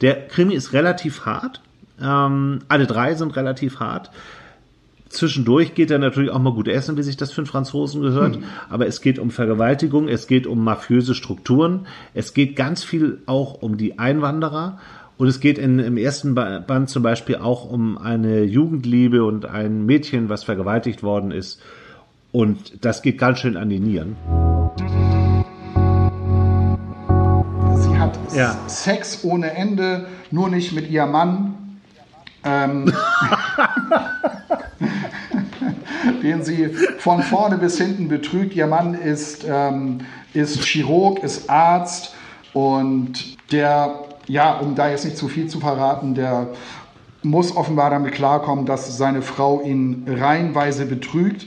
Der Krimi ist relativ hart. Ähm, alle drei sind relativ hart. Zwischendurch geht er natürlich auch mal gut essen, wie sich das für einen Franzosen gehört. Hm. Aber es geht um Vergewaltigung, es geht um mafiöse Strukturen, es geht ganz viel auch um die Einwanderer. Und es geht in, im ersten Band zum Beispiel auch um eine Jugendliebe und ein Mädchen, was vergewaltigt worden ist. Und das geht ganz schön an die Nieren. Ja. Sex ohne Ende, nur nicht mit ihrem Mann. Ähm, den sie von vorne bis hinten betrügt. Ihr Mann ist, ähm, ist Chirurg, ist Arzt und der, ja, um da jetzt nicht zu viel zu verraten, der muss offenbar damit klarkommen, dass seine Frau ihn reihenweise betrügt.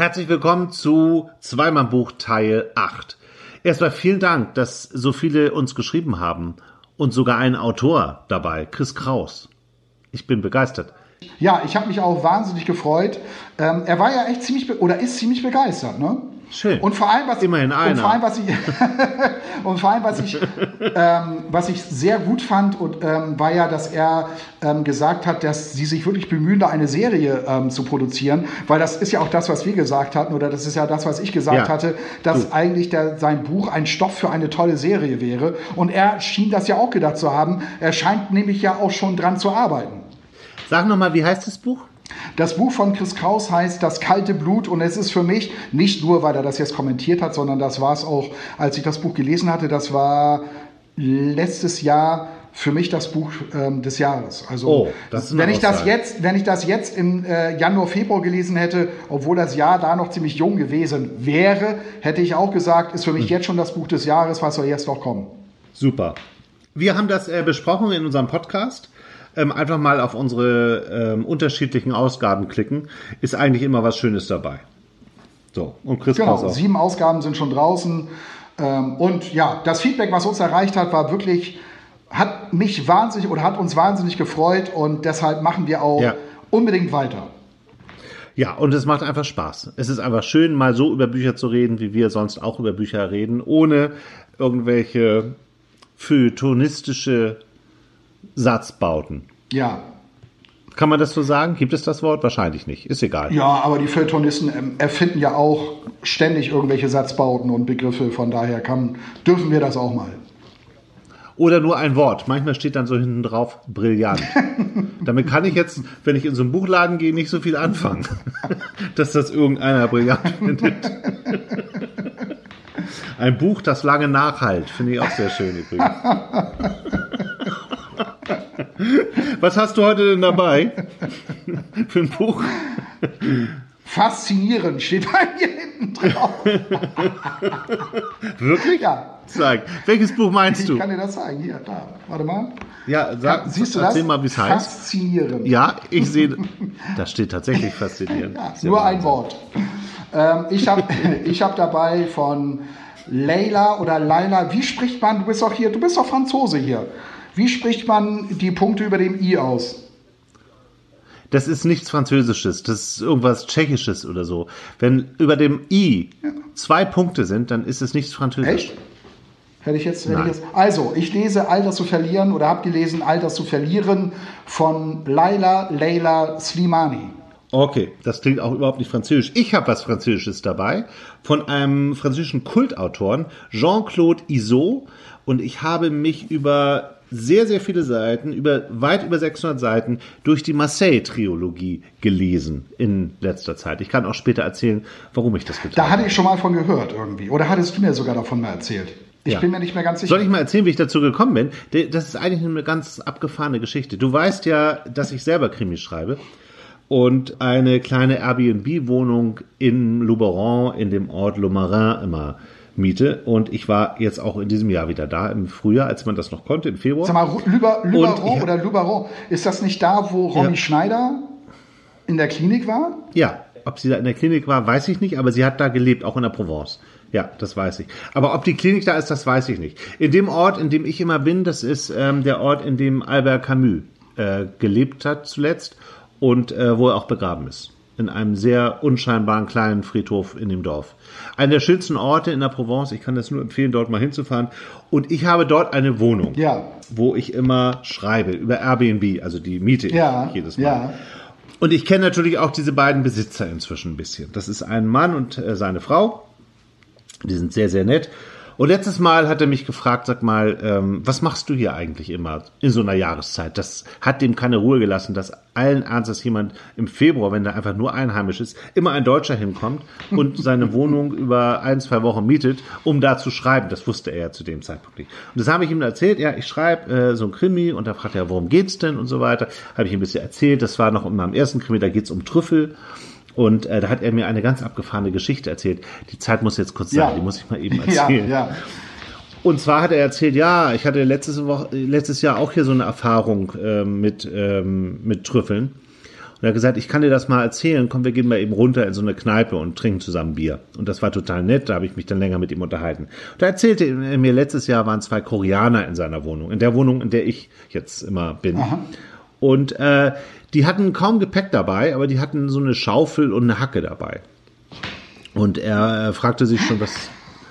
Herzlich willkommen zu Zweimann-Buch Teil 8. Erstmal vielen Dank, dass so viele uns geschrieben haben und sogar ein Autor dabei, Chris Kraus. Ich bin begeistert. Ja, ich habe mich auch wahnsinnig gefreut. Ähm, er war ja echt ziemlich oder ist ziemlich begeistert, ne? Schön. Und vor allem, was immerhin einer. Und vor allem, was ich und vor allem, was ich, ähm, was ich sehr gut fand, und, ähm, war ja, dass er ähm, gesagt hat, dass sie sich wirklich bemühen, da eine Serie ähm, zu produzieren, weil das ist ja auch das, was wir gesagt hatten, oder das ist ja das, was ich gesagt ja. hatte, dass du. eigentlich der, sein Buch ein Stoff für eine tolle Serie wäre. Und er schien das ja auch gedacht zu haben. Er scheint nämlich ja auch schon dran zu arbeiten. Sag nochmal, wie heißt das Buch? Das Buch von Chris Kraus heißt Das kalte Blut und es ist für mich, nicht nur, weil er das jetzt kommentiert hat, sondern das war es auch, als ich das Buch gelesen hatte, das war letztes Jahr für mich das Buch ähm, des Jahres. Also oh, wenn ich das jetzt, wenn ich das jetzt im äh, Januar, Februar gelesen hätte, obwohl das Jahr da noch ziemlich jung gewesen wäre, hätte ich auch gesagt, ist für mich hm. jetzt schon das Buch des Jahres, was soll jetzt noch kommen. Super. Wir haben das äh, besprochen in unserem Podcast ähm, einfach mal auf unsere ähm, unterschiedlichen Ausgaben klicken, ist eigentlich immer was Schönes dabei. So, und Chris Genau, sieben Ausgaben sind schon draußen. Ähm, und ja, das Feedback, was uns erreicht hat, war wirklich, hat mich wahnsinnig oder hat uns wahnsinnig gefreut und deshalb machen wir auch ja. unbedingt weiter. Ja, und es macht einfach Spaß. Es ist einfach schön, mal so über Bücher zu reden, wie wir sonst auch über Bücher reden, ohne irgendwelche feuilletonistische Satzbauten. Ja. Kann man das so sagen? Gibt es das Wort? Wahrscheinlich nicht. Ist egal. Ja, aber die Feuilletonisten ähm, erfinden ja auch ständig irgendwelche Satzbauten und Begriffe. Von daher kann, dürfen wir das auch mal. Oder nur ein Wort. Manchmal steht dann so hinten drauf brillant. Damit kann ich jetzt, wenn ich in so einen Buchladen gehe, nicht so viel anfangen, dass das irgendeiner brillant findet. Ein Buch, das lange nachhalt, finde ich auch sehr schön übrigens. Was hast du heute denn dabei für ein Buch? Faszinierend steht bei mir hinten drauf. Wirklich? Ja. Zeig. Welches Buch meinst du? Ich kann dir das zeigen. Hier, da. Warte mal. Ja, sag, Kann, siehst du das? mal, wie es heißt. Faszinierend. Ja, ich sehe. Da steht tatsächlich faszinierend. Ja, nur ein Wort. Ähm, ich habe ich hab dabei von Leila oder Laila. Wie spricht man? Du bist doch hier. Du bist doch Franzose hier. Wie spricht man die Punkte über dem I aus? Das ist nichts Französisches, das ist irgendwas Tschechisches oder so. Wenn über dem I ja. zwei Punkte sind, dann ist es nichts Französisches. Echt? Hätte ich jetzt, hätte ich jetzt. Also, ich lese All das zu verlieren oder habe gelesen All das zu verlieren von Laila Leila Slimani. Okay, das klingt auch überhaupt nicht französisch. Ich habe was Französisches dabei von einem französischen Kultautoren, Jean-Claude Isot. Und ich habe mich über sehr, sehr viele Seiten, über weit über 600 Seiten durch die Marseille-Triologie gelesen in letzter Zeit. Ich kann auch später erzählen, warum ich das getan habe. Da hatte ich schon mal von gehört irgendwie. Oder hattest du mir sogar davon mal erzählt? Ich ja. bin mir nicht mehr ganz sicher. Soll ich mal erzählen, wie ich dazu gekommen bin? Das ist eigentlich eine ganz abgefahrene Geschichte. Du weißt ja, dass ich selber Krimis schreibe. und eine kleine Airbnb-Wohnung in Luberon in dem Ort Lomarin immer miete. Und ich war jetzt auch in diesem Jahr wieder da, im Frühjahr, als man das noch konnte, im Februar. Sag mal, Lüber, oder Luberon, ist das nicht da, wo Romy ja. Schneider in der Klinik war? Ja, ob sie da in der Klinik war, weiß ich nicht, aber sie hat da gelebt, auch in der Provence. Ja, das weiß ich. Aber ob die Klinik da ist, das weiß ich nicht. In dem Ort, in dem ich immer bin, das ist ähm, der Ort, in dem Albert Camus äh, gelebt hat zuletzt und äh, wo er auch begraben ist. In einem sehr unscheinbaren kleinen Friedhof in dem Dorf. Einer der schönsten Orte in der Provence. Ich kann das nur empfehlen, dort mal hinzufahren. Und ich habe dort eine Wohnung, ja. wo ich immer schreibe über Airbnb, also die miete ja. ich jedes Mal. Ja. Und ich kenne natürlich auch diese beiden Besitzer inzwischen ein bisschen. Das ist ein Mann und äh, seine Frau. Die sind sehr, sehr nett. Und letztes Mal hat er mich gefragt, sag mal, ähm, was machst du hier eigentlich immer in so einer Jahreszeit? Das hat dem keine Ruhe gelassen, dass allen Ernstes jemand im Februar, wenn da einfach nur einheimisch ist, immer ein Deutscher hinkommt und seine Wohnung über ein, zwei Wochen mietet, um da zu schreiben. Das wusste er ja zu dem Zeitpunkt nicht. Und das habe ich ihm erzählt, ja, ich schreibe äh, so ein Krimi und da fragt er, worum geht's denn und so weiter. Habe ich ihm ein bisschen erzählt, das war noch in meinem ersten Krimi, da geht's um Trüffel. Und äh, da hat er mir eine ganz abgefahrene Geschichte erzählt. Die Zeit muss jetzt kurz sein, ja. die muss ich mal eben erzählen. Ja, ja. Und zwar hat er erzählt, ja, ich hatte letztes, Woche, letztes Jahr auch hier so eine Erfahrung äh, mit, ähm, mit Trüffeln. Und er hat gesagt, ich kann dir das mal erzählen. Komm, wir gehen mal eben runter in so eine Kneipe und trinken zusammen Bier. Und das war total nett. Da habe ich mich dann länger mit ihm unterhalten. Und da erzählte er mir, letztes Jahr waren zwei Koreaner in seiner Wohnung. In der Wohnung, in der ich jetzt immer bin. Aha. Und äh, die hatten kaum Gepäck dabei, aber die hatten so eine Schaufel und eine Hacke dabei. Und er äh, fragte sich schon, was,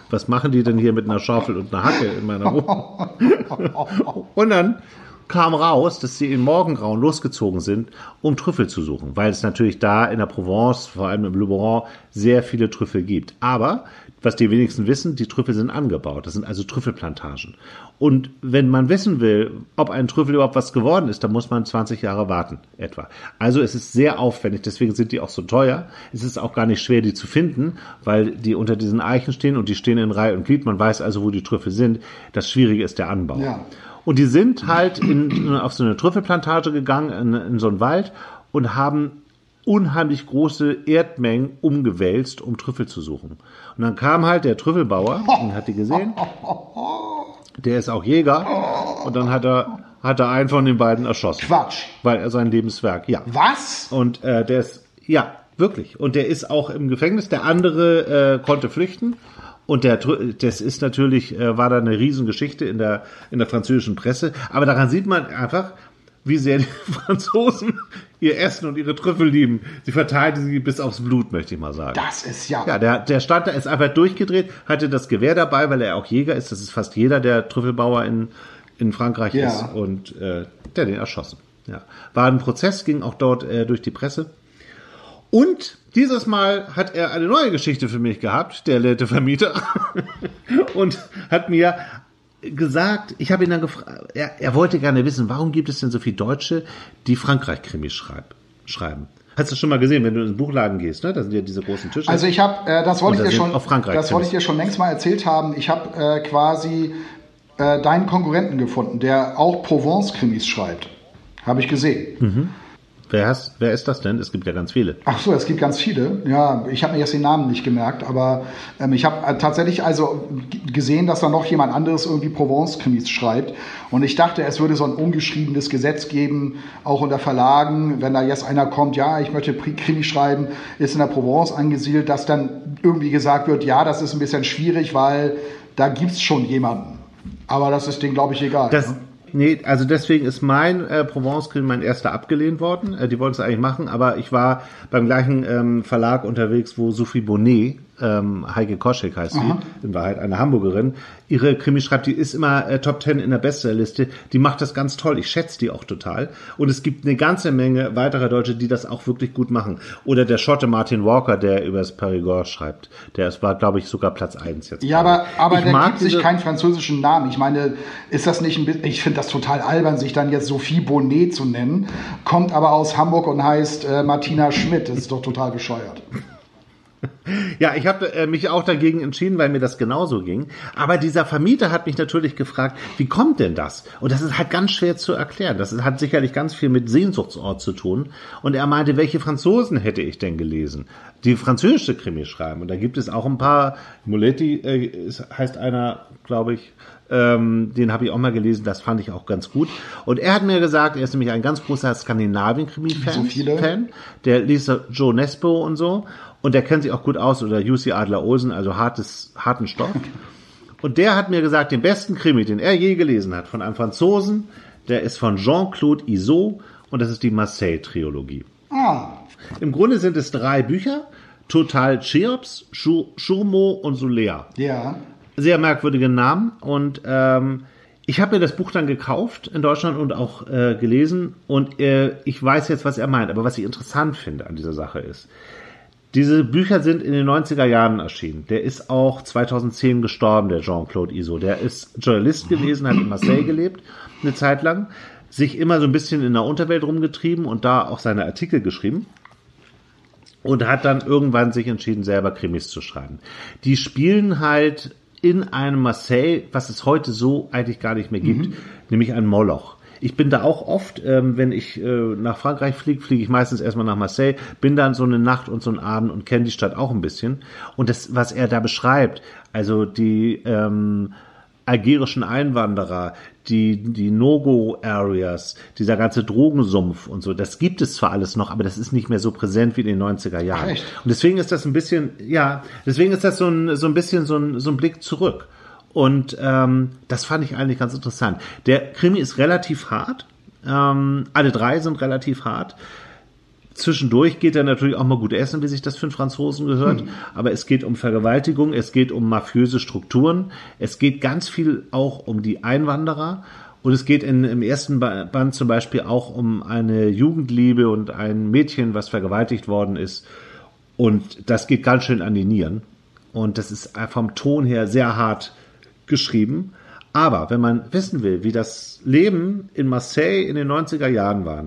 was machen die denn hier mit einer Schaufel und einer Hacke in meiner Wohnung? und dann kam raus, dass sie in Morgengrauen losgezogen sind, um Trüffel zu suchen, weil es natürlich da in der Provence, vor allem im Luberon, sehr viele Trüffel gibt. Aber was die wenigsten wissen, die Trüffel sind angebaut. Das sind also Trüffelplantagen. Und wenn man wissen will, ob ein Trüffel überhaupt was geworden ist, dann muss man 20 Jahre warten, etwa. Also es ist sehr aufwendig, deswegen sind die auch so teuer. Es ist auch gar nicht schwer, die zu finden, weil die unter diesen Eichen stehen und die stehen in Reihe und Glied. Man weiß also, wo die Trüffel sind. Das Schwierige ist der Anbau. Ja. Und die sind halt in, auf so eine Trüffelplantage gegangen, in, in so einen Wald und haben unheimlich große Erdmengen umgewälzt, um Trüffel zu suchen. Und dann kam halt der Trüffelbauer, den hat die gesehen. Der ist auch Jäger. Und dann hat er, hat er einen von den beiden erschossen. Quatsch. Weil er sein Lebenswerk, ja. Was? Und äh, der ist, ja, wirklich. Und der ist auch im Gefängnis. Der andere äh, konnte flüchten. Und der, das ist natürlich, äh, war da eine Riesengeschichte in der, in der französischen Presse. Aber daran sieht man einfach, wie sehr die Franzosen ihr Essen und ihre Trüffel lieben. Sie verteidigen sie bis aufs Blut, möchte ich mal sagen. Das ist ja. Ja, der, der stand da, ist einfach durchgedreht, hatte das Gewehr dabei, weil er auch Jäger ist. Das ist fast jeder, der Trüffelbauer in, in Frankreich ja. ist. Und äh, der den erschossen. Ja. War ein Prozess, ging auch dort äh, durch die Presse. Und dieses Mal hat er eine neue Geschichte für mich gehabt, der nette Vermieter, und hat mir gesagt, ich habe ihn dann gefragt, er, er, wollte gerne wissen, warum gibt es denn so viele Deutsche, die Frankreich-Krimis schreib, schreiben? Hast du schon mal gesehen, wenn du in den Buchladen gehst, ne? Da sind ja diese großen Tische. Also ich habe, äh, das wollte ich dir schon, das wollte ich dir schon längst mal erzählt haben. Ich habe äh, quasi äh, deinen Konkurrenten gefunden, der auch Provence-Krimis schreibt. Habe ich gesehen. Mhm. Wer, hast, wer ist das denn? Es gibt ja ganz viele. Ach so, es gibt ganz viele. Ja, ich habe mir jetzt den Namen nicht gemerkt, aber ähm, ich habe äh, tatsächlich also gesehen, dass da noch jemand anderes irgendwie Provence-Krimis schreibt. Und ich dachte, es würde so ein ungeschriebenes Gesetz geben, auch unter Verlagen, wenn da jetzt einer kommt, ja, ich möchte Krimi schreiben, ist in der Provence angesiedelt, dass dann irgendwie gesagt wird, ja, das ist ein bisschen schwierig, weil da gibt's schon jemanden. Aber das ist denen, glaube ich, egal. Das, ne? Nee, also deswegen ist mein äh, Provence-Film mein erster abgelehnt worden. Äh, die wollten es eigentlich machen, aber ich war beim gleichen ähm, Verlag unterwegs, wo Sophie Bonnet ähm, Heike Koschek heißt sie, in Wahrheit eine Hamburgerin. Ihre Krimi schreibt, die ist immer äh, Top Ten in der Bestsellerliste. Die macht das ganz toll. Ich schätze die auch total. Und es gibt eine ganze Menge weiterer Deutsche, die das auch wirklich gut machen. Oder der Schotte Martin Walker, der über das Perigord schreibt. Der war, glaube ich, sogar Platz eins jetzt. Ja, aber, aber der gibt sich keinen französischen Namen. Ich meine, ist das nicht ein bisschen, ich finde das total albern, sich dann jetzt Sophie Bonnet zu nennen, kommt aber aus Hamburg und heißt äh, Martina Schmidt. Das ist doch total bescheuert. Ja, ich habe äh, mich auch dagegen entschieden, weil mir das genauso ging. Aber dieser Vermieter hat mich natürlich gefragt, wie kommt denn das? Und das ist halt ganz schwer zu erklären. Das hat sicherlich ganz viel mit Sehnsuchtsort zu tun. Und er meinte, welche Franzosen hätte ich denn gelesen? Die französische Krimi schreiben. Und da gibt es auch ein paar. Moletti äh, heißt einer, glaube ich, ähm, den habe ich auch mal gelesen, das fand ich auch ganz gut. Und er hat mir gesagt, er ist nämlich ein ganz großer Skandinavien-Krimi-Fan. So viele. Fan. Der liest Joe Nesbo und so. Und der kennt sich auch gut aus, oder UC Adler Olsen, also hartes, harten Stoff. Und der hat mir gesagt, den besten Krimi, den er je gelesen hat, von einem Franzosen, der ist von Jean-Claude Isot und das ist die Marseille-Trilogie. Ah. Im Grunde sind es drei Bücher. Total Cheops, Schurmo und Solea. Ja. Sehr merkwürdige Namen. Und ähm, ich habe mir das Buch dann gekauft in Deutschland und auch äh, gelesen. Und äh, ich weiß jetzt, was er meint. Aber was ich interessant finde an dieser Sache ist, diese Bücher sind in den 90er Jahren erschienen. Der ist auch 2010 gestorben, der Jean-Claude Iso. Der ist Journalist gewesen, hat in Marseille gelebt, eine Zeit lang, sich immer so ein bisschen in der Unterwelt rumgetrieben und da auch seine Artikel geschrieben. Und hat dann irgendwann sich entschieden, selber Krimis zu schreiben. Die spielen halt in einem Marseille, was es heute so eigentlich gar nicht mehr gibt, mhm. nämlich ein Moloch. Ich bin da auch oft, ähm, wenn ich äh, nach Frankreich fliege, fliege ich meistens erstmal nach Marseille, bin dann so eine Nacht und so einen Abend und kenne die Stadt auch ein bisschen. Und das, was er da beschreibt, also die ähm, algerischen Einwanderer, die, die No-Go-Areas, dieser ganze Drogensumpf und so, das gibt es zwar alles noch, aber das ist nicht mehr so präsent wie in den 90er Jahren. Echt? Und deswegen ist das ein bisschen, ja, deswegen ist das so ein, so ein bisschen so ein, so ein Blick zurück. Und ähm, das fand ich eigentlich ganz interessant. Der Krimi ist relativ hart. Ähm, alle drei sind relativ hart. Zwischendurch geht er natürlich auch mal gut essen, wie sich das für einen Franzosen gehört. Hm. Aber es geht um Vergewaltigung, es geht um mafiöse Strukturen, es geht ganz viel auch um die Einwanderer. Und es geht in, im ersten Band zum Beispiel auch um eine Jugendliebe und ein Mädchen, was vergewaltigt worden ist. Und das geht ganz schön an die Nieren. Und das ist vom Ton her sehr hart geschrieben. Aber wenn man wissen will, wie das Leben in Marseille in den 90er Jahren war,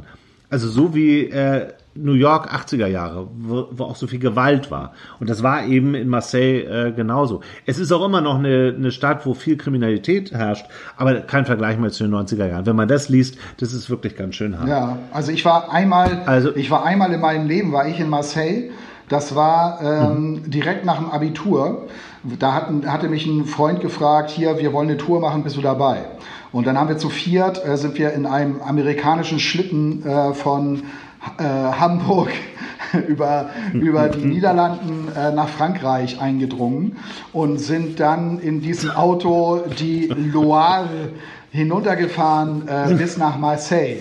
also so wie äh, New York 80er Jahre, wo, wo, auch so viel Gewalt war. Und das war eben in Marseille äh, genauso. Es ist auch immer noch eine, eine Stadt, wo viel Kriminalität herrscht, aber kein Vergleich mehr zu den 90er Jahren. Wenn man das liest, das ist wirklich ganz schön hart. Ja, also ich war einmal, also, ich war einmal in meinem Leben, war ich in Marseille. Das war ähm, mhm. direkt nach dem Abitur. Da hatten, hatte mich ein Freund gefragt, hier, wir wollen eine Tour machen, bist du dabei? Und dann haben wir zu viert, äh, sind wir in einem amerikanischen Schlitten äh, von äh, Hamburg über, über die Niederlanden äh, nach Frankreich eingedrungen und sind dann in diesem Auto die Loire hinuntergefahren äh, bis nach Marseille.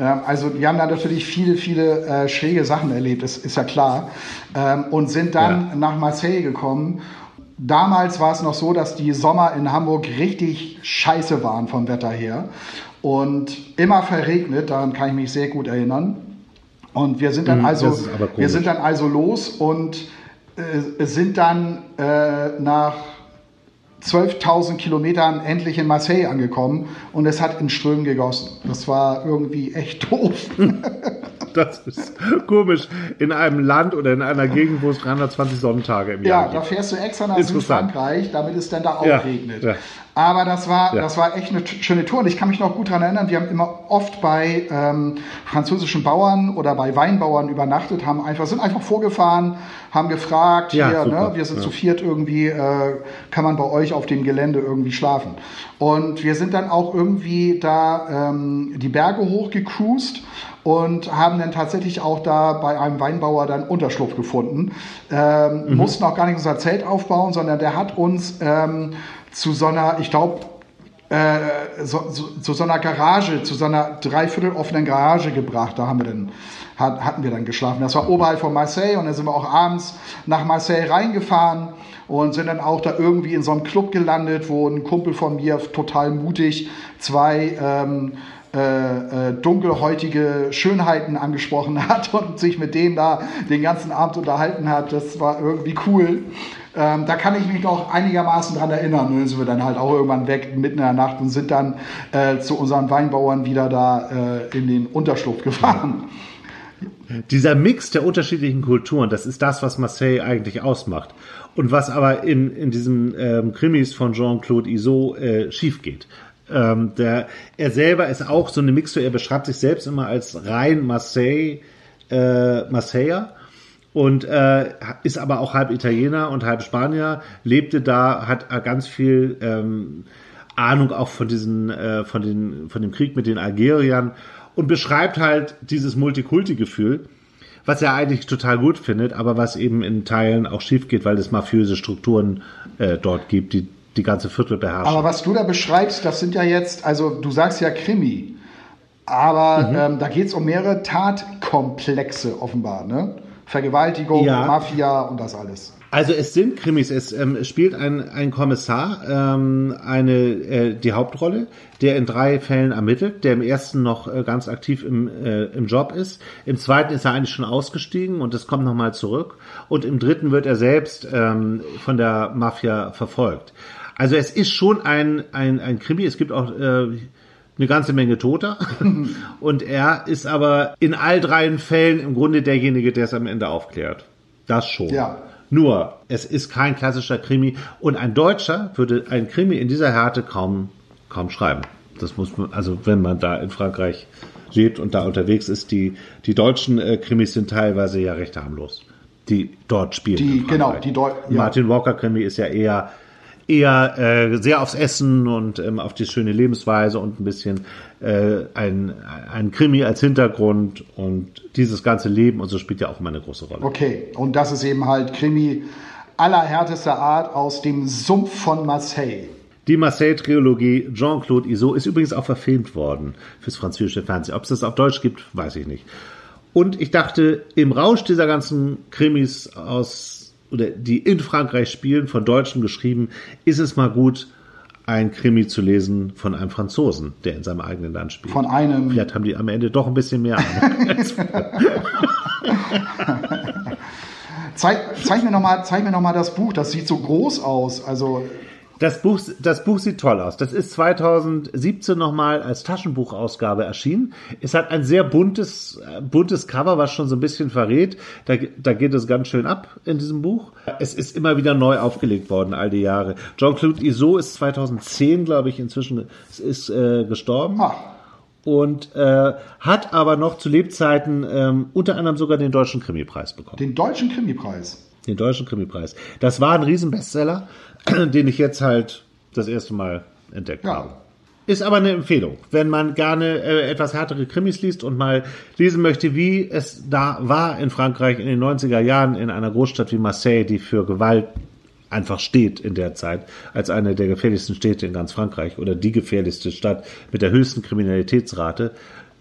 Ähm, also die haben da natürlich viele, viele äh, schräge Sachen erlebt, ist, ist ja klar. Ähm, und sind dann ja. nach Marseille gekommen Damals war es noch so, dass die Sommer in Hamburg richtig scheiße waren vom Wetter her und immer verregnet, daran kann ich mich sehr gut erinnern. Und wir sind dann mhm, also, wir sind dann also los und äh, sind dann äh, nach 12.000 Kilometern endlich in Marseille angekommen und es hat in Strömen gegossen. Das war irgendwie echt doof. Das ist komisch. In einem Land oder in einer Gegend, wo es 320 Sonnentage im Jahr gibt. Ja, da fährst du extra nach Südfrankreich, damit es dann da auch ja, regnet. Ja. Aber das war, ja. das war echt eine schöne Tour und ich kann mich noch gut daran erinnern, wir haben immer oft bei ähm, französischen Bauern oder bei Weinbauern übernachtet, haben einfach, sind einfach vorgefahren, haben gefragt, ja, hier, ne, wir sind ja. zu viert irgendwie, äh, kann man bei euch auf dem Gelände irgendwie schlafen. Und wir sind dann auch irgendwie da ähm, die Berge hochgecruised und haben dann tatsächlich auch da bei einem Weinbauer dann Unterschlupf gefunden. Ähm, mhm. Mussten auch gar nicht unser Zelt aufbauen, sondern der hat uns ähm, zu so einer, ich glaube, äh, so, so, zu so einer Garage, zu so einer dreiviertel offenen Garage gebracht. Da haben wir dann, hat, hatten wir dann geschlafen. Das war oberhalb von Marseille und dann sind wir auch abends nach Marseille reingefahren und sind dann auch da irgendwie in so einem Club gelandet, wo ein Kumpel von mir total mutig zwei ähm, äh, äh, dunkelhäutige Schönheiten angesprochen hat und sich mit denen da den ganzen Abend unterhalten hat. Das war irgendwie cool. Ähm, da kann ich mich noch einigermaßen dran erinnern. Und dann sind wir dann halt auch irgendwann weg mitten in der Nacht und sind dann äh, zu unseren Weinbauern wieder da äh, in den Unterschlupf gefahren. dieser Mix der unterschiedlichen Kulturen, das ist das, was Marseille eigentlich ausmacht. Und was aber in, in diesen ähm, Krimis von Jean-Claude Iso äh, schief geht. Ähm, der, er selber ist auch so eine Mixtur, er beschreibt sich selbst immer als rein Marseille, äh, Marseiller und äh, ist aber auch halb Italiener und halb Spanier, lebte da, hat ganz viel ähm, Ahnung auch von diesen, äh, von den, von dem Krieg mit den Algeriern und beschreibt halt dieses Multikulti-Gefühl, was er eigentlich total gut findet, aber was eben in Teilen auch schief geht, weil es mafiöse Strukturen äh, dort gibt, die die ganze Viertel beherrschen. Aber was du da beschreibst, das sind ja jetzt, also du sagst ja Krimi, aber mhm. ähm, da geht es um mehrere Tatkomplexe offenbar, ne? Vergewaltigung, ja. Mafia und das alles. Also es sind Krimis. Es ähm, spielt ein, ein Kommissar ähm, eine äh, die Hauptrolle, der in drei Fällen ermittelt, der im ersten noch äh, ganz aktiv im, äh, im Job ist. Im zweiten ist er eigentlich schon ausgestiegen und es kommt nochmal zurück. Und im dritten wird er selbst ähm, von der Mafia verfolgt. Also es ist schon ein, ein, ein Krimi. Es gibt auch äh, eine ganze Menge Toter. und er ist aber in all drei Fällen im Grunde derjenige, der es am Ende aufklärt. Das schon. Ja. Nur, es ist kein klassischer Krimi und ein Deutscher würde ein Krimi in dieser Härte kaum, kaum schreiben. Das muss man, also wenn man da in Frankreich lebt und da unterwegs ist, die, die deutschen äh, Krimis sind teilweise ja recht harmlos. Die dort spielen. Die, genau, die Deu ja. Martin Walker Krimi ist ja eher eher äh, sehr aufs Essen und ähm, auf die schöne Lebensweise und ein bisschen äh, ein, ein Krimi als Hintergrund und dieses ganze Leben und so spielt ja auch immer eine große Rolle. Okay, und das ist eben halt Krimi allerhärtester Art aus dem Sumpf von Marseille. Die Marseille-Trilogie Jean-Claude Iso ist übrigens auch verfilmt worden fürs französische Fernsehen. Ob es das auf Deutsch gibt, weiß ich nicht. Und ich dachte, im Rausch dieser ganzen Krimis aus oder die in Frankreich spielen, von Deutschen geschrieben, ist es mal gut, ein Krimi zu lesen von einem Franzosen, der in seinem eigenen Land spielt. Von einem. Vielleicht haben die am Ende doch ein bisschen mehr Ahnung. zeig, zeig, mir noch mal, zeig mir noch mal das Buch. Das sieht so groß aus. Also das Buch, das Buch sieht toll aus. Das ist 2017 nochmal als Taschenbuchausgabe erschienen. Es hat ein sehr buntes, buntes Cover, was schon so ein bisschen verrät. Da, da geht es ganz schön ab in diesem Buch. Es ist immer wieder neu aufgelegt worden, all die Jahre. Jean-Claude Iso ist 2010, glaube ich, inzwischen ist, äh, gestorben. Ah. Und äh, hat aber noch zu Lebzeiten ähm, unter anderem sogar den Deutschen Krimipreis bekommen. Den Deutschen Krimipreis? Den Deutschen Krimipreis. Das war ein Riesenbestseller. den ich jetzt halt das erste Mal entdeckt ja. habe. Ist aber eine Empfehlung, wenn man gerne äh, etwas härtere Krimis liest und mal lesen möchte, wie es da war in Frankreich in den 90er Jahren in einer Großstadt wie Marseille, die für Gewalt einfach steht in der Zeit als eine der gefährlichsten Städte in ganz Frankreich oder die gefährlichste Stadt mit der höchsten Kriminalitätsrate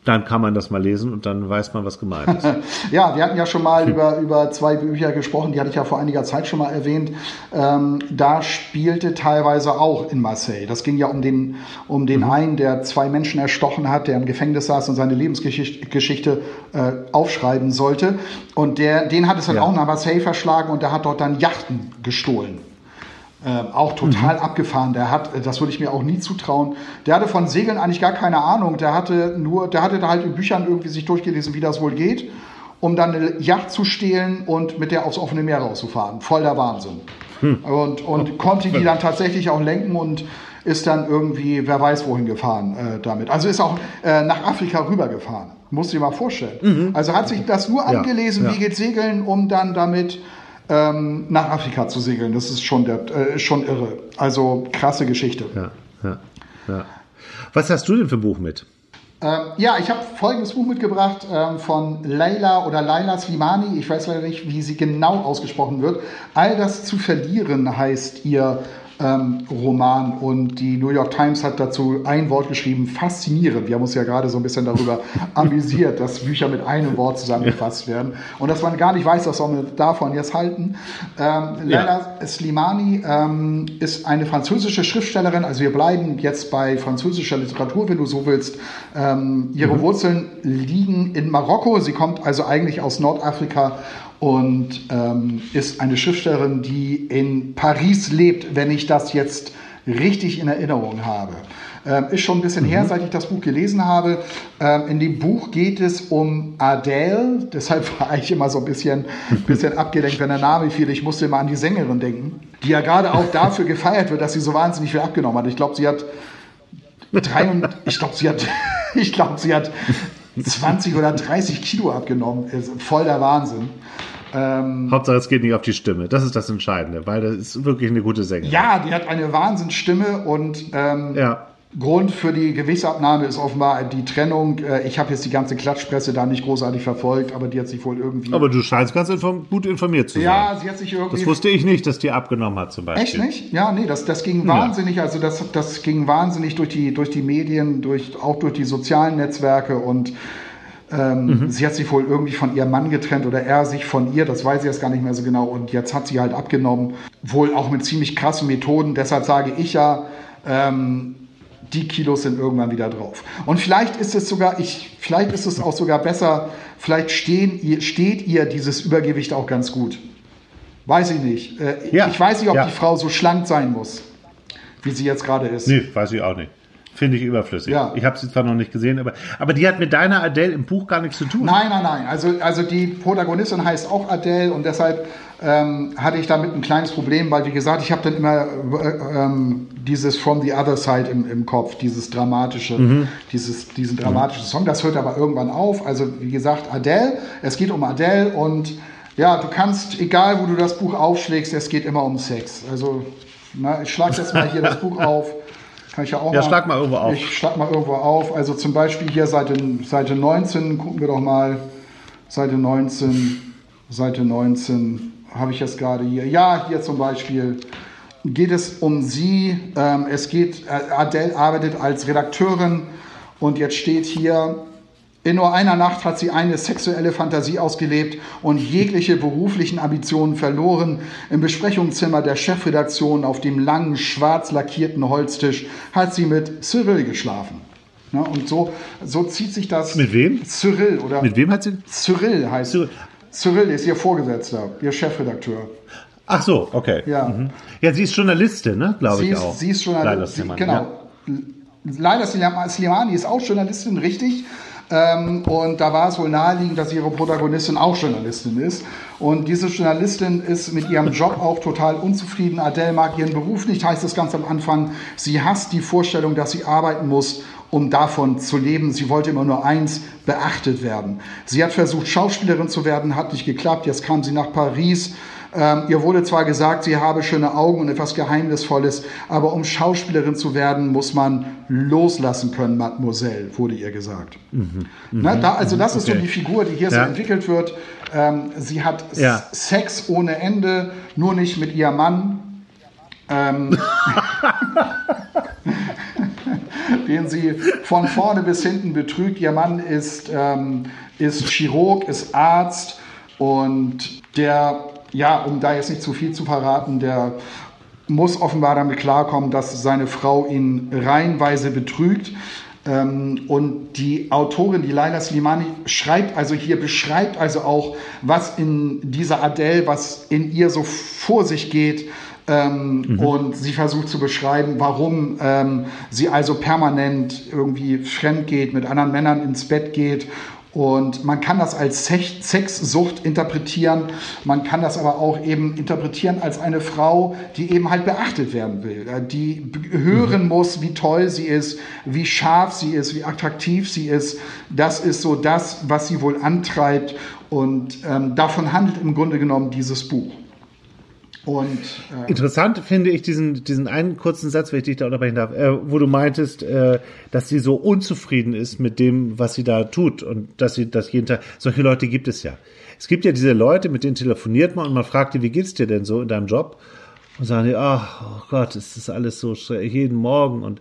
dann kann man das mal lesen und dann weiß man, was gemeint ist. ja, wir hatten ja schon mal über, über zwei Bücher gesprochen, die hatte ich ja vor einiger Zeit schon mal erwähnt. Ähm, da spielte teilweise auch in Marseille. Das ging ja um den, um den mhm. einen, der zwei Menschen erstochen hat, der im Gefängnis saß und seine Lebensgeschichte äh, aufschreiben sollte. Und der, den hat es dann ja. auch nach Marseille verschlagen und der hat dort dann Yachten gestohlen. Äh, auch total mhm. abgefahren. Der hat, das würde ich mir auch nie zutrauen. Der hatte von Segeln eigentlich gar keine Ahnung. Der hatte nur, der hatte da halt in Büchern irgendwie sich durchgelesen, wie das wohl geht, um dann eine Yacht zu stehlen und mit der aufs offene Meer rauszufahren. Voll der Wahnsinn. Hm. Und, und konnte die dann tatsächlich auch lenken und ist dann irgendwie, wer weiß wohin gefahren äh, damit. Also ist auch äh, nach Afrika rübergefahren. Muss ich mal vorstellen. Mhm. Also hat sich das nur angelesen, ja, ja. wie geht Segeln, um dann damit ähm, nach Afrika zu segeln. Das ist schon, der, äh, schon irre. Also krasse Geschichte. Ja, ja, ja. Was hast du denn für ein Buch mit? Ähm, ja, ich habe folgendes Buch mitgebracht ähm, von Leila oder Laila Slimani. Ich weiß leider nicht, wie sie genau ausgesprochen wird. All das zu verlieren heißt ihr ähm, Roman. Und die New York Times hat dazu ein Wort geschrieben, faszinierend. Wir haben uns ja gerade so ein bisschen darüber amüsiert, dass Bücher mit einem Wort zusammengefasst werden. Und dass man gar nicht weiß, was soll man davon jetzt halten. Ähm, Leila ja. Slimani ähm, ist eine französische Schriftstellerin. Also wir bleiben jetzt bei französischer Literatur, wenn du so willst. Ähm, ihre mhm. Wurzeln liegen in Marokko. Sie kommt also eigentlich aus Nordafrika und ähm, ist eine Schriftstellerin, die in Paris lebt, wenn ich das jetzt richtig in Erinnerung habe. Ähm, ist schon ein bisschen mhm. her, seit ich das Buch gelesen habe. Ähm, in dem Buch geht es um Adele. Deshalb war ich immer so ein bisschen, bisschen abgelenkt, wenn der Name fiel. Ich musste immer an die Sängerin denken, die ja gerade auch dafür gefeiert wird, dass sie so wahnsinnig viel abgenommen hat. Ich glaube, sie hat drei und, ich glaube, sie hat, ich glaube, sie hat 20 oder 30 Kilo abgenommen. Ist voll der Wahnsinn. Ähm, Hauptsache, es geht nicht auf die Stimme. Das ist das Entscheidende, weil das ist wirklich eine gute Sängerin. Ja, die hat eine Wahnsinnsstimme und ähm, ja. Grund für die Gewichtsabnahme ist offenbar die Trennung. Äh, ich habe jetzt die ganze Klatschpresse da nicht großartig verfolgt, aber die hat sich wohl irgendwie. Aber du scheinst ganz inform gut informiert zu sein. Ja, sie hat sich irgendwie. Das wusste ich nicht, dass die abgenommen hat zum Beispiel. Echt nicht? Ja, nee, das, das ging wahnsinnig. Ja. Also das, das ging wahnsinnig durch die, durch die Medien, durch, auch durch die sozialen Netzwerke und ähm, mhm. Sie hat sich wohl irgendwie von ihrem Mann getrennt oder er sich von ihr, das weiß ich jetzt gar nicht mehr so genau. Und jetzt hat sie halt abgenommen, wohl auch mit ziemlich krassen Methoden. Deshalb sage ich ja, ähm, die Kilos sind irgendwann wieder drauf. Und vielleicht ist es sogar, ich, vielleicht ist es auch sogar besser, vielleicht stehen, steht ihr dieses Übergewicht auch ganz gut. Weiß ich nicht. Äh, ja. Ich weiß nicht, ob ja. die Frau so schlank sein muss, wie sie jetzt gerade ist. Nee, weiß ich auch nicht. Finde ich überflüssig. Ja. Ich habe sie zwar noch nicht gesehen, aber, aber die hat mit deiner Adele im Buch gar nichts zu tun. Nein, nein, nein. Also, also die Protagonistin heißt auch Adele und deshalb ähm, hatte ich damit ein kleines Problem, weil wie gesagt, ich habe dann immer äh, ähm, dieses From the Other Side im, im Kopf, dieses dramatische, mhm. dieses, diesen dramatischen Song. Das hört aber irgendwann auf. Also wie gesagt, Adele, es geht um Adele und ja, du kannst, egal wo du das Buch aufschlägst, es geht immer um Sex. Also na, ich schlage jetzt mal hier das Buch auf. Kann ich ja auch ja, mal, schlag mal irgendwo auf. Ich schlag mal irgendwo auf. Also zum Beispiel hier Seite, Seite 19, gucken wir doch mal. Seite 19, Seite 19 habe ich jetzt gerade hier. Ja, hier zum Beispiel geht es um sie. Ähm, es geht, äh, Adele arbeitet als Redakteurin und jetzt steht hier, in nur einer Nacht hat sie eine sexuelle Fantasie ausgelebt und jegliche beruflichen Ambitionen verloren. Im Besprechungszimmer der Chefredaktion auf dem langen, schwarz lackierten Holztisch hat sie mit Cyril geschlafen. Ja, und so, so zieht sich das. Mit wem? Cyril, oder? Mit wem hat sie? Cyril heißt. Cyril, Cyril ist ihr Vorgesetzter, ihr Chefredakteur. Ach so, okay. Ja, mhm. ja sie ist Journalistin, ne? glaube ich auch. Sie ist Journalistin. Genau. Ja. Leila Slimani ist auch Journalistin, richtig. Ähm, und da war es wohl naheliegend, dass ihre Protagonistin auch Journalistin ist. Und diese Journalistin ist mit ihrem Job auch total unzufrieden. Adele mag ihren Beruf nicht, heißt es ganz am Anfang. Sie hasst die Vorstellung, dass sie arbeiten muss, um davon zu leben. Sie wollte immer nur eins, beachtet werden. Sie hat versucht, Schauspielerin zu werden, hat nicht geklappt. Jetzt kam sie nach Paris ähm, ihr wurde zwar gesagt, sie habe schöne Augen und etwas Geheimnisvolles, aber um Schauspielerin zu werden, muss man loslassen können, Mademoiselle, wurde ihr gesagt. Mhm. Na, da, also das ist okay. so die Figur, die hier ja. so entwickelt wird. Ähm, sie hat ja. Sex ohne Ende, nur nicht mit ihrem Mann. Ähm, den sie von vorne bis hinten betrügt. Ihr Mann ist, ähm, ist Chirurg, ist Arzt und der ja, um da jetzt nicht zu viel zu verraten, der muss offenbar damit klarkommen, dass seine Frau ihn reihenweise betrügt. Ähm, und die Autorin, die Laila Slimani, schreibt also hier, beschreibt also auch, was in dieser Adele, was in ihr so vor sich geht. Ähm, mhm. Und sie versucht zu beschreiben, warum ähm, sie also permanent irgendwie fremd geht, mit anderen Männern ins Bett geht und man kann das als Sexsucht interpretieren, man kann das aber auch eben interpretieren als eine Frau, die eben halt beachtet werden will, die hören mhm. muss, wie toll sie ist, wie scharf sie ist, wie attraktiv sie ist. Das ist so das, was sie wohl antreibt und ähm, davon handelt im Grunde genommen dieses Buch. Und, äh, Interessant finde ich diesen, diesen einen kurzen Satz, wenn ich dich da unterbrechen darf, äh, wo du meintest, äh, dass sie so unzufrieden ist mit dem, was sie da tut und dass sie das jeden Tag, solche Leute gibt es ja. Es gibt ja diese Leute, mit denen telefoniert man und man fragt die, wie geht's dir denn so in deinem Job? Und sagen die, ach oh Gott, ist alles so jeden Morgen und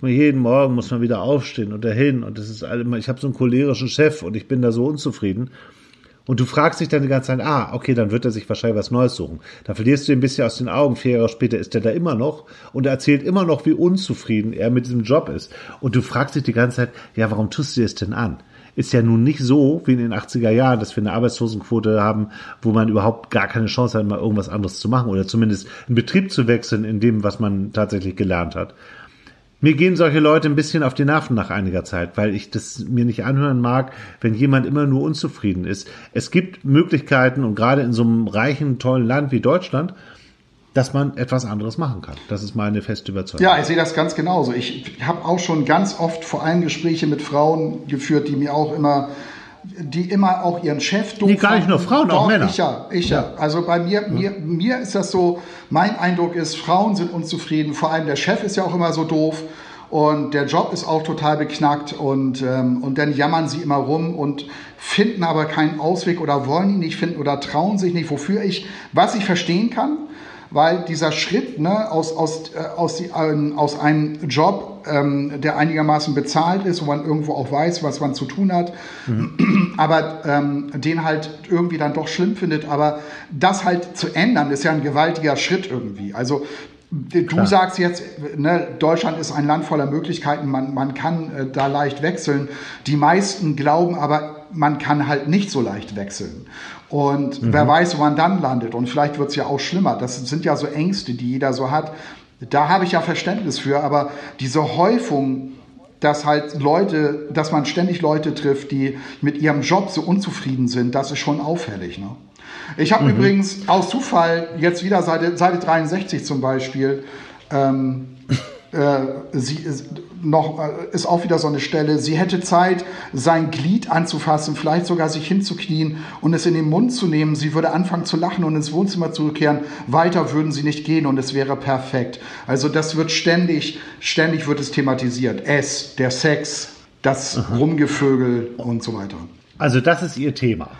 jeden Morgen muss man wieder aufstehen und dahin und das ist alles, ich habe so einen cholerischen Chef und ich bin da so unzufrieden. Und du fragst dich dann die ganze Zeit, ah, okay, dann wird er sich wahrscheinlich was Neues suchen. Dann verlierst du ihn ein bisschen aus den Augen. Vier Jahre später ist er da immer noch und er erzählt immer noch, wie unzufrieden er mit diesem Job ist. Und du fragst dich die ganze Zeit, ja, warum tust du es denn an? Ist ja nun nicht so wie in den 80er Jahren, dass wir eine Arbeitslosenquote haben, wo man überhaupt gar keine Chance hat, mal irgendwas anderes zu machen oder zumindest einen Betrieb zu wechseln in dem, was man tatsächlich gelernt hat Mir gehen solche Leute ein bisschen auf die Nerven nach einiger Zeit, weil ich das mir nicht anhören mag, wenn jemand immer nur unzufrieden ist. Es gibt Möglichkeiten und gerade in so einem reichen, tollen Land wie Deutschland, dass man etwas anderes machen kann. Das ist meine feste Überzeugung. Ja, ich sehe das ganz genauso. Ich habe auch schon ganz oft vor allem Gespräche mit Frauen geführt, die mir auch immer die immer auch ihren Chef doof Die gar nicht nur Frauen, auch Männer. Ich ja, ich ja. ja. Also bei mir, mir, mir ist das so, mein Eindruck ist, Frauen sind unzufrieden, vor allem der Chef ist ja auch immer so doof und der Job ist auch total beknackt und, ähm, und dann jammern sie immer rum und finden aber keinen Ausweg oder wollen ihn nicht finden oder trauen sich nicht, wofür ich, was ich verstehen kann, weil dieser Schritt ne, aus, aus, äh, aus, die, äh, aus einem Job, ähm, der einigermaßen bezahlt ist, wo man irgendwo auch weiß, was man zu tun hat, mhm. aber ähm, den halt irgendwie dann doch schlimm findet. Aber das halt zu ändern, ist ja ein gewaltiger Schritt irgendwie. Also Du Klar. sagst jetzt, ne, Deutschland ist ein Land voller Möglichkeiten, man, man kann äh, da leicht wechseln. Die meisten glauben aber, man kann halt nicht so leicht wechseln. Und mhm. wer weiß, wo man dann landet. Und vielleicht wird es ja auch schlimmer. Das sind ja so Ängste, die jeder so hat. Da habe ich ja Verständnis für. Aber diese Häufung, dass halt Leute, dass man ständig Leute trifft, die mit ihrem Job so unzufrieden sind, das ist schon auffällig. Ne? Ich habe mhm. übrigens aus Zufall jetzt wieder Seite, Seite 63 zum Beispiel ähm, äh, sie ist noch äh, ist auch wieder so eine Stelle. Sie hätte Zeit, sein Glied anzufassen, vielleicht sogar sich hinzuknien und es in den Mund zu nehmen. Sie würde anfangen zu lachen und ins Wohnzimmer zurückkehren. Weiter würden sie nicht gehen und es wäre perfekt. Also das wird ständig, ständig wird es thematisiert. Es, der Sex, das Aha. Rumgevögel und so weiter. Also das ist ihr Thema.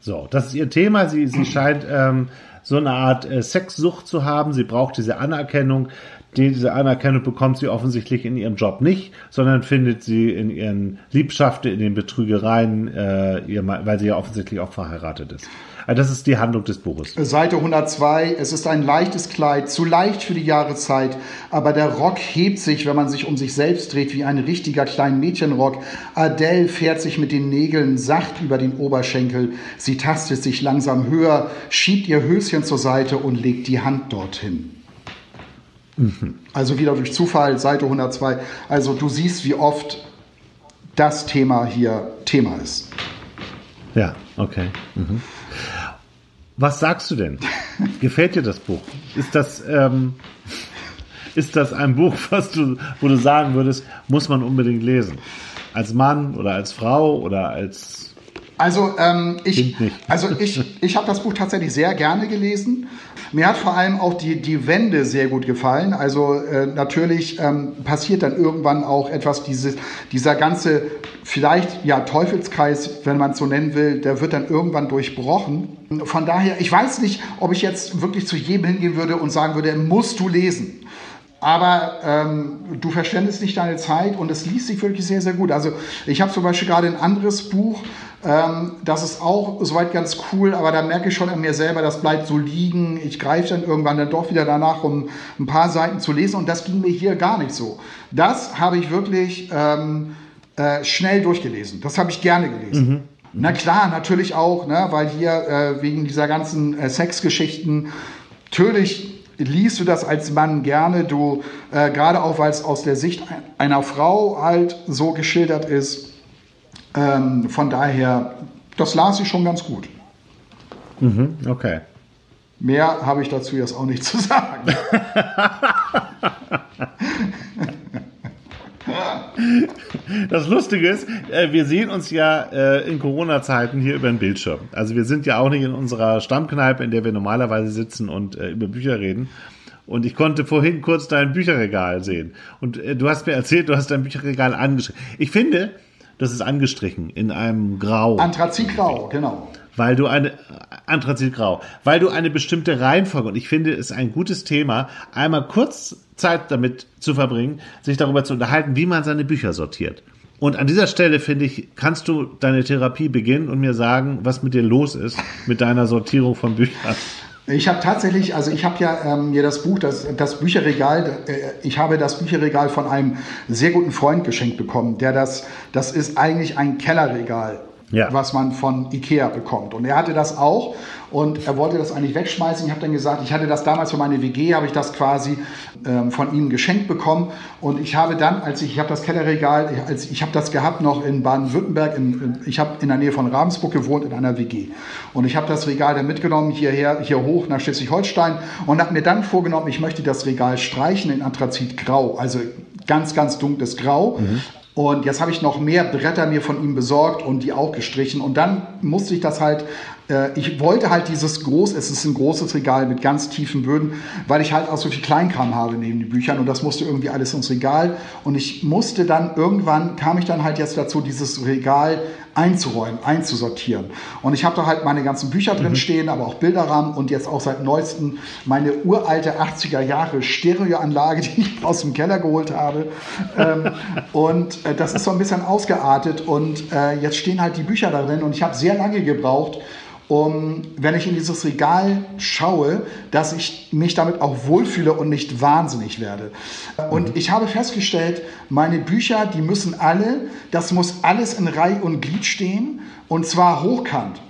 So, das ist ihr Thema. Sie, sie scheint ähm, so eine Art äh, Sexsucht zu haben. Sie braucht diese Anerkennung diese Anerkennung bekommt sie offensichtlich in ihrem Job nicht, sondern findet sie in ihren Liebschaften, in den Betrügereien, äh, ihr, weil sie ja offensichtlich auch verheiratet ist. Also das ist die Handlung des Buches. Seite 102. Es ist ein leichtes Kleid, zu leicht für die Jahreszeit, aber der Rock hebt sich, wenn man sich um sich selbst dreht, wie ein richtiger klein Mädchenrock. Adele fährt sich mit den Nägeln sacht über den Oberschenkel. Sie tastet sich langsam höher, schiebt ihr Höschen zur Seite und legt die Hand dorthin. Mhm. Also wieder durch Zufall, Seite 102. Also du siehst, wie oft das Thema hier Thema ist. Ja, okay. Mhm. Was sagst du denn? Gefällt dir das Buch? Ist das, ähm, ist das ein Buch, was du, wo du sagen würdest, muss man unbedingt lesen? Als Mann oder als Frau oder als also ähm, ich, also ich, ich habe das Buch tatsächlich sehr gerne gelesen. Mir hat vor allem auch die, die Wende sehr gut gefallen. Also äh, natürlich ähm, passiert dann irgendwann auch etwas, dieses, dieser ganze vielleicht ja Teufelskreis, wenn man es so nennen will, der wird dann irgendwann durchbrochen. Von daher, ich weiß nicht, ob ich jetzt wirklich zu jedem hingehen würde und sagen würde, musst du lesen. Aber ähm, du verschwendest nicht deine Zeit und es liest sich wirklich sehr, sehr gut. Also ich habe zum Beispiel gerade ein anderes Buch, das ist auch soweit ganz cool, aber da merke ich schon an mir selber, das bleibt so liegen. Ich greife dann irgendwann dann doch wieder danach, um ein paar Seiten zu lesen und das ging mir hier gar nicht so. Das habe ich wirklich ähm, äh, schnell durchgelesen. Das habe ich gerne gelesen. Mhm. Na klar, natürlich auch, ne, weil hier äh, wegen dieser ganzen äh, Sexgeschichten, natürlich liest du das als Mann gerne, du äh, gerade auch, weil es aus der Sicht einer Frau halt so geschildert ist. Ähm, von daher, das las ich schon ganz gut. Mhm, okay. Mehr habe ich dazu jetzt auch nicht zu sagen. Das Lustige ist, äh, wir sehen uns ja äh, in Corona-Zeiten hier über den Bildschirm. Also wir sind ja auch nicht in unserer Stammkneipe, in der wir normalerweise sitzen und äh, über Bücher reden. Und ich konnte vorhin kurz dein Bücherregal sehen. Und du hast mir erzählt, du hast dein Bücherregal angestrichen. Ich finde, das ist angestrichen in einem Grau. Anthrazitgrau, genau weil du eine Anthrazitgrau, weil du eine bestimmte Reihenfolge und ich finde es ein gutes Thema, einmal kurz Zeit damit zu verbringen, sich darüber zu unterhalten, wie man seine Bücher sortiert. Und an dieser Stelle finde ich, kannst du deine Therapie beginnen und mir sagen, was mit dir los ist mit deiner Sortierung von Büchern. Ich habe tatsächlich, also ich habe ja ähm, mir das Buch, das, das Bücherregal, äh, ich habe das Bücherregal von einem sehr guten Freund geschenkt bekommen, der das, das ist eigentlich ein Kellerregal ja. was man von Ikea bekommt. Und er hatte das auch und er wollte das eigentlich wegschmeißen. Ich habe dann gesagt, ich hatte das damals für meine WG, habe ich das quasi ähm, von ihm geschenkt bekommen. Und ich habe dann, als ich, ich habe das Kellerregal, als ich habe das gehabt noch in Baden-Württemberg, ich habe in der Nähe von Ravensburg gewohnt in einer WG. Und ich habe das Regal dann mitgenommen hierher, hier hoch nach Schleswig-Holstein und habe mir dann vorgenommen, ich möchte das Regal streichen in Anthrazitgrau, also ganz, ganz dunkles Grau. Mhm. Und jetzt habe ich noch mehr Bretter mir von ihm besorgt und die auch gestrichen. Und dann musste ich das halt ich wollte halt dieses groß, es ist ein großes Regal mit ganz tiefen Böden, weil ich halt auch so viel Kleinkram habe neben den Büchern und das musste irgendwie alles ins Regal und ich musste dann irgendwann kam ich dann halt jetzt dazu, dieses Regal einzuräumen, einzusortieren. Und ich habe da halt meine ganzen Bücher drin mhm. stehen, aber auch Bilderrahmen und jetzt auch seit neuestem meine uralte 80er Jahre Stereoanlage, die ich aus dem Keller geholt habe. ähm, und äh, das ist so ein bisschen ausgeartet und äh, jetzt stehen halt die Bücher da drin und ich habe sehr lange gebraucht, um, wenn ich in dieses Regal schaue, dass ich mich damit auch wohlfühle und nicht wahnsinnig werde. Und mhm. ich habe festgestellt, meine Bücher, die müssen alle, das muss alles in Reihe und Glied stehen und zwar hochkant.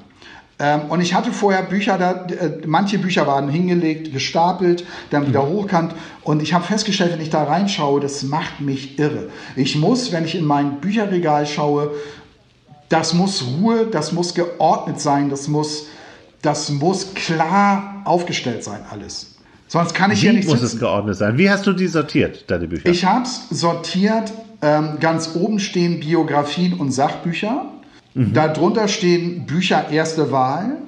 Ähm, und ich hatte vorher Bücher, da, äh, manche Bücher waren hingelegt, gestapelt, dann wieder mhm. hochkant. Und ich habe festgestellt, wenn ich da reinschaue, das macht mich irre. Ich muss, wenn ich in mein Bücherregal schaue, das muss Ruhe, das muss geordnet sein, das muss, das muss klar aufgestellt sein, alles. Sonst kann ich Wie ja nicht muss sitzen. es geordnet sein? Wie hast du die sortiert, deine Bücher? Ich habe es sortiert. Ähm, ganz oben stehen Biografien und Sachbücher. Mhm. Darunter stehen Bücher erste Wahl.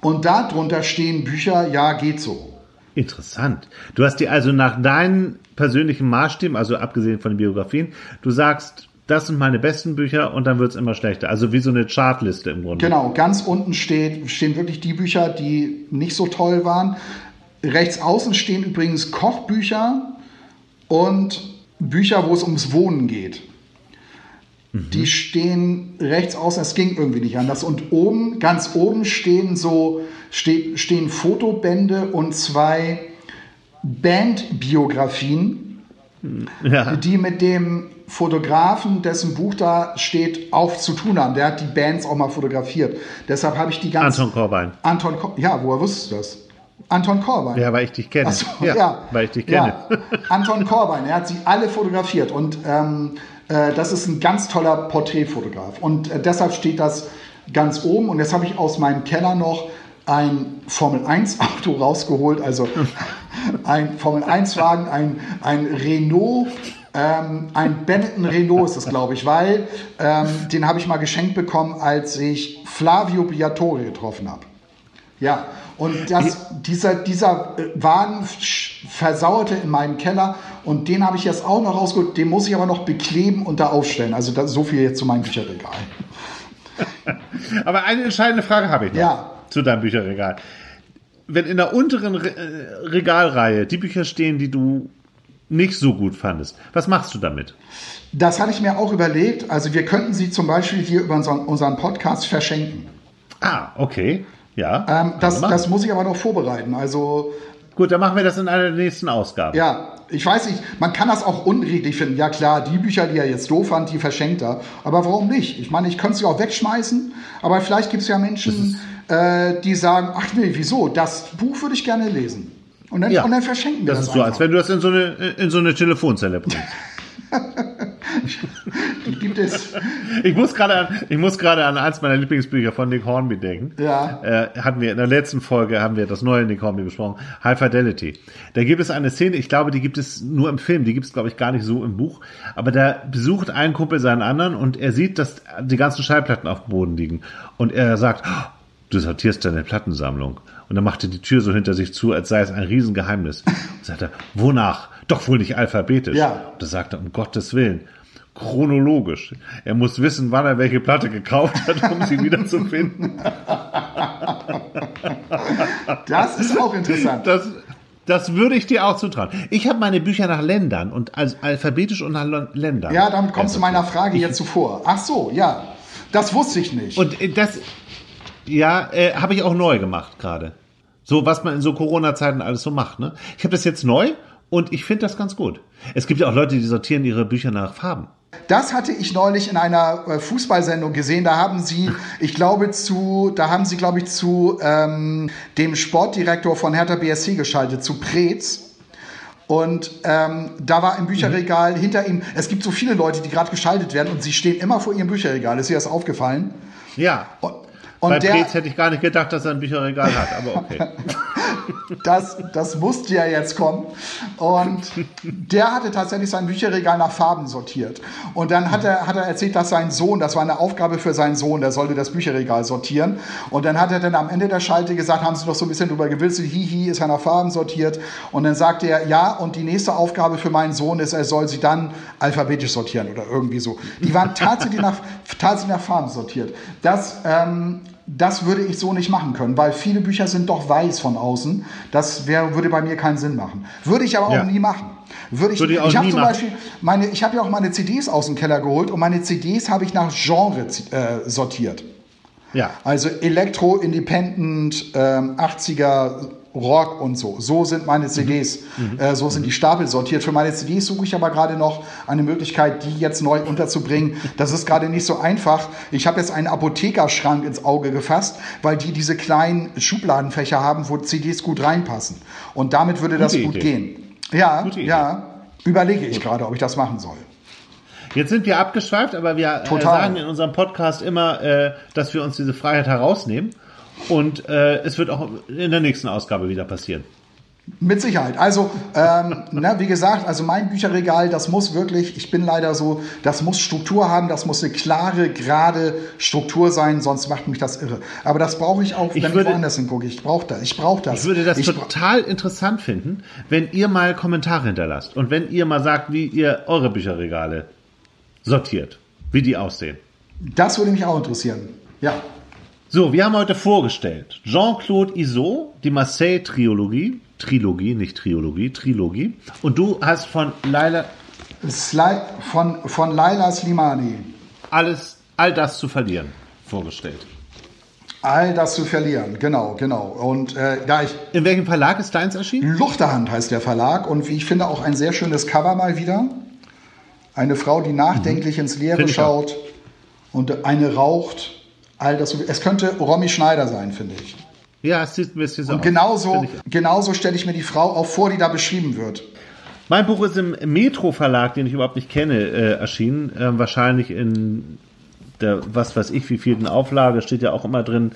Und darunter stehen Bücher, ja, geht so. Interessant. Du hast die also nach deinen persönlichen Maßstäben, also abgesehen von den Biografien, du sagst, das sind meine besten Bücher und dann wird es immer schlechter. Also wie so eine Chartliste im Grunde. Genau, ganz unten steht, stehen wirklich die Bücher, die nicht so toll waren. Rechts außen stehen übrigens Kochbücher und Bücher, wo es ums Wohnen geht. Mhm. Die stehen rechts außen, es ging irgendwie nicht anders. Und oben, ganz oben stehen so, ste stehen Fotobände und zwei Bandbiografien, ja. die mit dem Fotografen, dessen Buch da steht, auch zu tun haben. Der hat die Bands auch mal fotografiert. Deshalb habe ich die ganze. Anton Korbein. Anton Kor Ja, woher wusstest du das? Anton Korbein. Ja, weil ich dich kenne. So, ja, ja, weil ich dich kenne. Ja. Anton Korbein, er hat sie alle fotografiert und ähm, äh, das ist ein ganz toller Porträtfotograf. Und äh, deshalb steht das ganz oben. Und jetzt habe ich aus meinem Keller noch ein Formel 1 Auto rausgeholt, also ein Formel 1 Wagen, ein, ein Renault ähm, ein Benetton Renault ist es, glaube ich, weil ähm, den habe ich mal geschenkt bekommen, als ich Flavio Briatore getroffen habe. Ja, und das, dieser, dieser äh, Wagen versauerte in meinem Keller und den habe ich jetzt auch noch rausgeholt. Den muss ich aber noch bekleben und da aufstellen. Also das, so viel jetzt zu meinem Bücherregal. aber eine entscheidende Frage habe ich noch ja. zu deinem Bücherregal. Wenn in der unteren Re äh, Regalreihe die Bücher stehen, die du nicht so gut fandest. Was machst du damit? Das hatte ich mir auch überlegt. Also wir könnten sie zum Beispiel hier über unseren, Podcast verschenken. Ah, okay. Ja. Ähm, das, das muss ich aber noch vorbereiten. Also Gut, dann machen wir das in einer der nächsten Ausgaben. Ja, ich weiß nicht, man kann das auch unredlich finden. Ja klar, die Bücher, die er jetzt doof fand, die verschenkt er. Aber warum nicht? Ich meine, ich könnte sie auch wegschmeißen, aber vielleicht gibt es ja Menschen, äh, die sagen, ach nee, wieso? Das Buch würde ich gerne lesen. Und dann, ja. und dann verschenken wir das. Das ist so, als wenn du das in so eine, in so eine Telefonzelle bringst. gibt es. Ich muss gerade an, ich muss gerade an eins meiner Lieblingsbücher von Nick Hornby denken. Ja. Äh, hatten wir in der letzten Folge haben wir das neue Nick Hornby besprochen. High Fidelity. Da gibt es eine Szene, ich glaube, die gibt es nur im Film, die gibt es, glaube ich, gar nicht so im Buch. Aber da besucht ein Kumpel seinen anderen und er sieht, dass die ganzen Schallplatten auf dem Boden liegen. Und er sagt, oh, du sortierst deine Plattensammlung. Und dann machte die Tür so hinter sich zu, als sei es ein Riesengeheimnis. Und sagte, wonach? Doch wohl nicht alphabetisch. Ja. Und da sagte er, um Gottes Willen, chronologisch. Er muss wissen, wann er welche Platte gekauft hat, um sie wieder zu finden. Das ist auch interessant. Das, das würde ich dir auch zutrauen. Ich habe meine Bücher nach Ländern und also alphabetisch und nach Ländern. Ja, damit kommst du meiner Frage jetzt zuvor. Ach so, ja. Das wusste ich nicht. Und das, ja, äh, habe ich auch neu gemacht gerade. So, was man in so Corona-Zeiten alles so macht. Ne? Ich habe das jetzt neu und ich finde das ganz gut. Es gibt ja auch Leute, die sortieren ihre Bücher nach Farben. das hatte ich neulich in einer äh, Fußballsendung gesehen. Da haben sie, ich glaube zu, da haben sie, glaube ich, zu ähm, dem Sportdirektor von Hertha BSC geschaltet, zu Preetz. Und ähm, da war im Bücherregal mhm. hinter ihm, es gibt so viele Leute, die gerade geschaltet werden und sie stehen immer vor ihrem Bücherregal. Ist dir das aufgefallen? Ja. Und, und Bei der, hätte ich gar nicht gedacht, dass er ein Bücherregal hat, aber okay. das, das musste ja jetzt kommen. Und der hatte tatsächlich sein Bücherregal nach Farben sortiert. Und dann hat er, hat er erzählt, dass sein Sohn, das war eine Aufgabe für seinen Sohn, der sollte das Bücherregal sortieren. Und dann hat er dann am Ende der Schalte gesagt, haben sie doch so ein bisschen drüber gewilzt, hihi, ist er nach Farben sortiert. Und dann sagte er, ja, und die nächste Aufgabe für meinen Sohn ist, er soll sie dann alphabetisch sortieren oder irgendwie so. Die waren tatsächlich nach, tatsächlich nach Farben sortiert. Das ähm, das würde ich so nicht machen können, weil viele Bücher sind doch weiß von außen. Das wär, würde bei mir keinen Sinn machen. Würde ich aber auch ja. nie machen. Würde ich, würde ich, ich habe zum Beispiel meine, ich habe ja auch meine CDs aus dem Keller geholt und meine CDs habe ich nach Genre äh, sortiert. Ja. Also Elektro, Independent, ähm, 80er, Rock und so. So sind meine CDs, mhm. äh, so sind die Stapel sortiert. Für meine CDs suche ich aber gerade noch eine Möglichkeit, die jetzt neu unterzubringen. Das ist gerade nicht so einfach. Ich habe jetzt einen Apothekerschrank ins Auge gefasst, weil die diese kleinen Schubladenfächer haben, wo CDs gut reinpassen. Und damit würde das Gute gut Idee. gehen. Ja, ja. Überlege ich gerade, ob ich das machen soll. Jetzt sind wir abgeschweift, aber wir äh, sagen in unserem Podcast immer, äh, dass wir uns diese Freiheit herausnehmen. Und äh, es wird auch in der nächsten Ausgabe wieder passieren. Mit Sicherheit. Also, ähm, ne, wie gesagt, also mein Bücherregal, das muss wirklich, ich bin leider so, das muss Struktur haben, das muss eine klare, gerade Struktur sein, sonst macht mich das irre. Aber das brauche ich auch, wenn ich, würde, ich woanders hingucke. Ich brauche das. Ich brauche das. Ich würde das ich total interessant finden, wenn ihr mal Kommentare hinterlasst und wenn ihr mal sagt, wie ihr eure Bücherregale sortiert, wie die aussehen. Das würde mich auch interessieren. Ja. So, wir haben heute vorgestellt Jean-Claude Iso, die Marseille-Trilogie. Trilogie, nicht Triologie, Trilogie. Und du hast von Laila. Sli von, von Laila Slimani. Alles, all das zu verlieren, vorgestellt. All das zu verlieren, genau, genau. Und äh, da ich. In welchem Verlag ist deins erschienen? Luchterhand heißt der Verlag und wie ich finde auch ein sehr schönes Cover mal wieder. Eine Frau, die nachdenklich mhm. ins Leere schaut und eine raucht all das. Es könnte Romy Schneider sein, finde ich. Ja, es sieht ein bisschen so Und aus. genauso, genauso stelle ich mir die Frau auch vor, die da beschrieben wird. Mein Buch ist im Metro Verlag, den ich überhaupt nicht kenne, äh, erschienen. Äh, wahrscheinlich in der, was weiß ich, wie vierten Auflage, steht ja auch immer drin.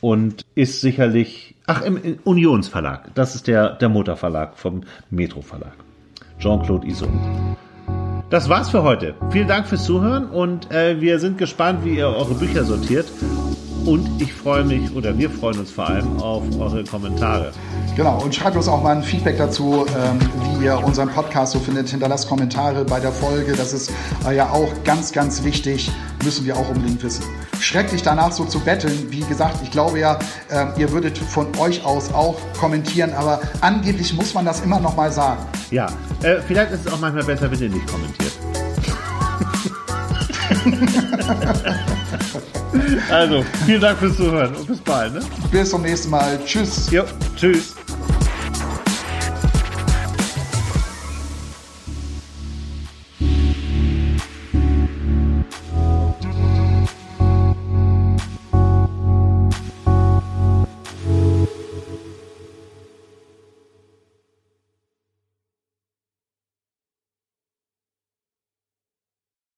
Und ist sicherlich, ach, im, im Unionsverlag. Das ist der, der Motorverlag vom Metro Verlag. Jean-Claude Ison. Das war's für heute. Vielen Dank fürs Zuhören und äh, wir sind gespannt, wie ihr eure Bücher sortiert. Und ich freue mich, oder wir freuen uns vor allem auf eure Kommentare. Genau, und schreibt uns auch mal ein Feedback dazu, ähm, wie ihr unseren Podcast so findet. Hinterlasst Kommentare bei der Folge. Das ist äh, ja auch ganz, ganz wichtig. Müssen wir auch unbedingt wissen. Schrecklich danach so zu betteln. Wie gesagt, ich glaube ja, äh, ihr würdet von euch aus auch kommentieren, aber angeblich muss man das immer noch mal sagen. Ja, äh, vielleicht ist es auch manchmal besser, wenn ihr nicht kommentiert. also, vielen Dank fürs Zuhören und bis bald. Ne? Bis zum nächsten Mal. Tschüss. Jo, tschüss.